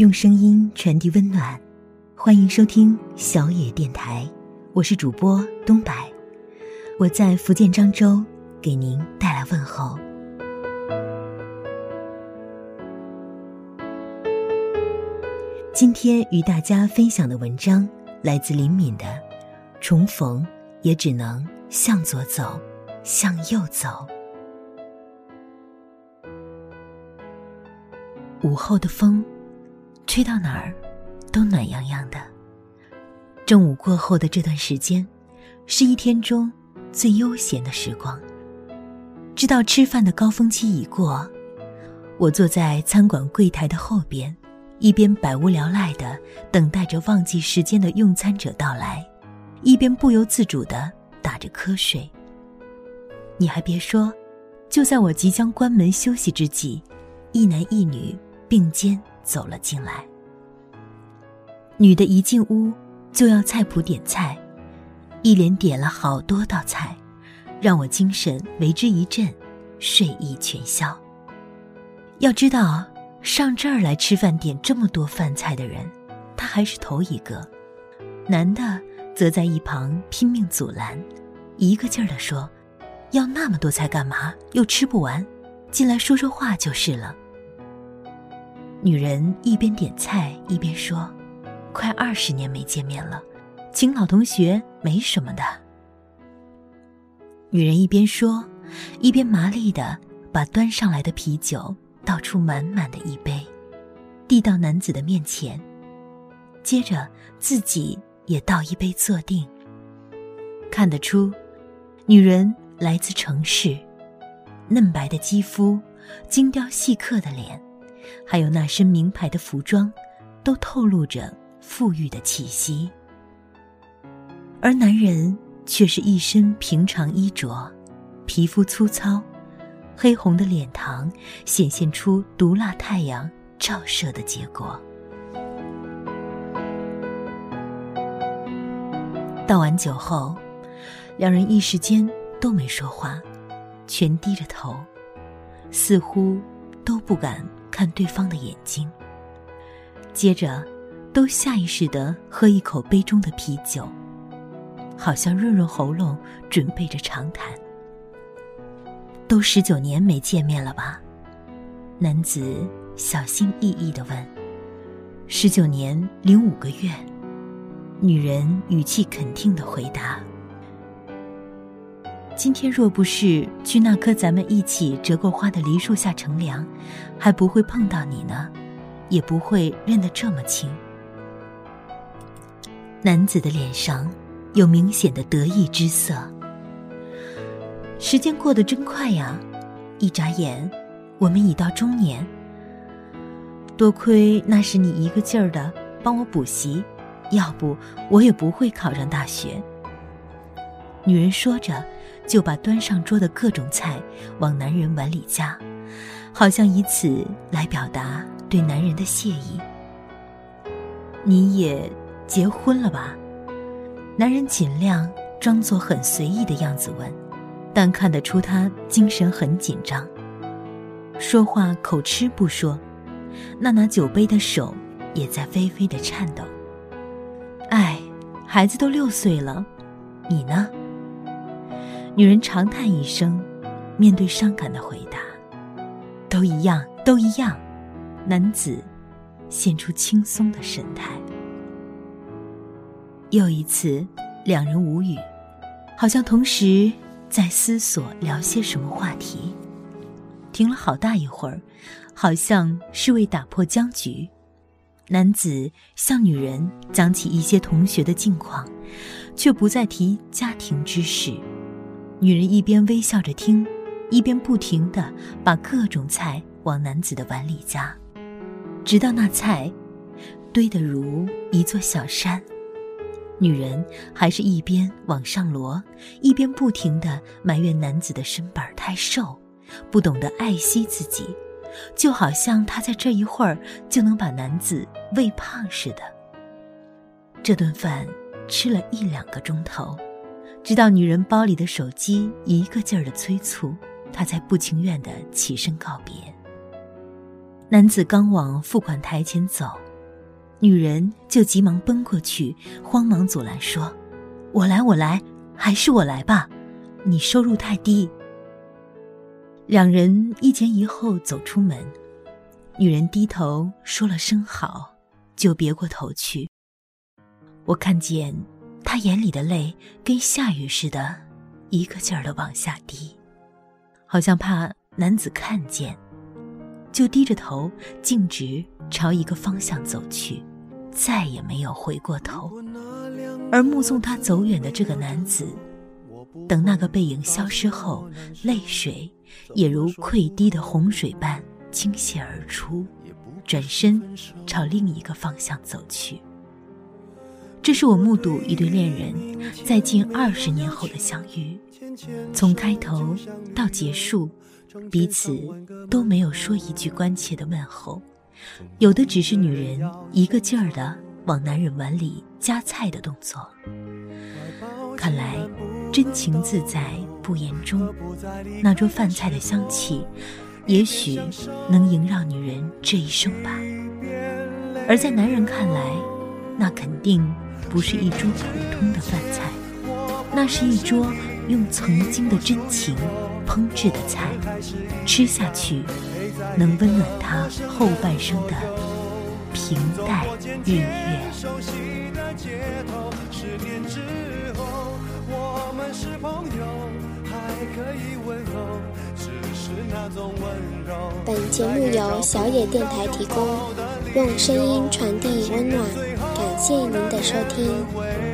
用声音传递温暖，欢迎收听小野电台，我是主播东白，我在福建漳州给您带来问候。今天与大家分享的文章来自林敏的《重逢也只能向左走，向右走》。午后的风，吹到哪儿都暖洋洋的。正午过后的这段时间，是一天中最悠闲的时光。知道吃饭的高峰期已过，我坐在餐馆柜台的后边，一边百无聊赖的等待着忘记时间的用餐者到来，一边不由自主的打着瞌睡。你还别说，就在我即将关门休息之际，一男一女。并肩走了进来。女的一进屋就要菜谱点菜，一连点了好多道菜，让我精神为之一振，睡意全消。要知道，上这儿来吃饭点这么多饭菜的人，他还是头一个。男的则在一旁拼命阻拦，一个劲儿的说：“要那么多菜干嘛？又吃不完，进来说说话就是了。”女人一边点菜一边说：“快二十年没见面了，请老同学没什么的。”女人一边说，一边麻利的把端上来的啤酒倒出满满的一杯，递到男子的面前，接着自己也倒一杯坐定。看得出，女人来自城市，嫩白的肌肤，精雕细刻的脸。还有那身名牌的服装，都透露着富裕的气息。而男人却是一身平常衣着，皮肤粗糙，黑红的脸庞显现出毒辣太阳照射的结果。倒完酒后，两人一时间都没说话，全低着头，似乎都不敢。看对方的眼睛，接着，都下意识的喝一口杯中的啤酒，好像润润喉咙，准备着长谈。都十九年没见面了吧？男子小心翼翼的问。十九年零五个月，女人语气肯定的回答。今天若不是去那棵咱们一起折过花的梨树下乘凉，还不会碰到你呢，也不会认得这么清。男子的脸上有明显的得意之色。时间过得真快呀，一眨眼，我们已到中年。多亏那时你一个劲儿的帮我补习，要不我也不会考上大学。女人说着。就把端上桌的各种菜往男人碗里夹，好像以此来表达对男人的谢意。你也结婚了吧？男人尽量装作很随意的样子问，但看得出他精神很紧张，说话口吃不说，那拿酒杯的手也在微微的颤抖。哎，孩子都六岁了，你呢？女人长叹一声，面对伤感的回答：“都一样，都一样。”男子现出轻松的神态。又一次，两人无语，好像同时在思索聊些什么话题。停了好大一会儿，好像是为打破僵局。男子向女人讲起一些同学的近况，却不再提家庭之事。女人一边微笑着听，一边不停的把各种菜往男子的碗里夹，直到那菜堆得如一座小山。女人还是一边往上摞，一边不停的埋怨男子的身板太瘦，不懂得爱惜自己，就好像她在这一会儿就能把男子喂胖似的。这顿饭吃了一两个钟头。直到女人包里的手机一个劲儿的催促，他才不情愿的起身告别。男子刚往付款台前走，女人就急忙奔过去，慌忙阻拦说：“我来，我来，还是我来吧，你收入太低。”两人一前一后走出门，女人低头说了声好，就别过头去。我看见她眼里的泪跟下雨似的，一个劲儿的往下滴，好像怕男子看见，就低着头径直朝一个方向走去。再也没有回过头，而目送他走远的这个男子，等那个背影消失后，泪水也如溃堤的洪水般倾泻而出，转身朝另一个方向走去。这是我目睹一对恋人在近二十年后的相遇，从开头到结束，彼此都没有说一句关切的问候。有的只是女人一个劲儿的往男人碗里夹菜的动作。看来，真情自在不言中，那桌饭菜的香气，也许能萦绕女人这一生吧。而在男人看来，那肯定不是一桌普通的饭菜，那是一桌用曾经的真情烹制的菜，吃下去。能温暖他后半生的平淡日月。本节目由小野电台提供，用声音传递温暖，谢谢您的收听。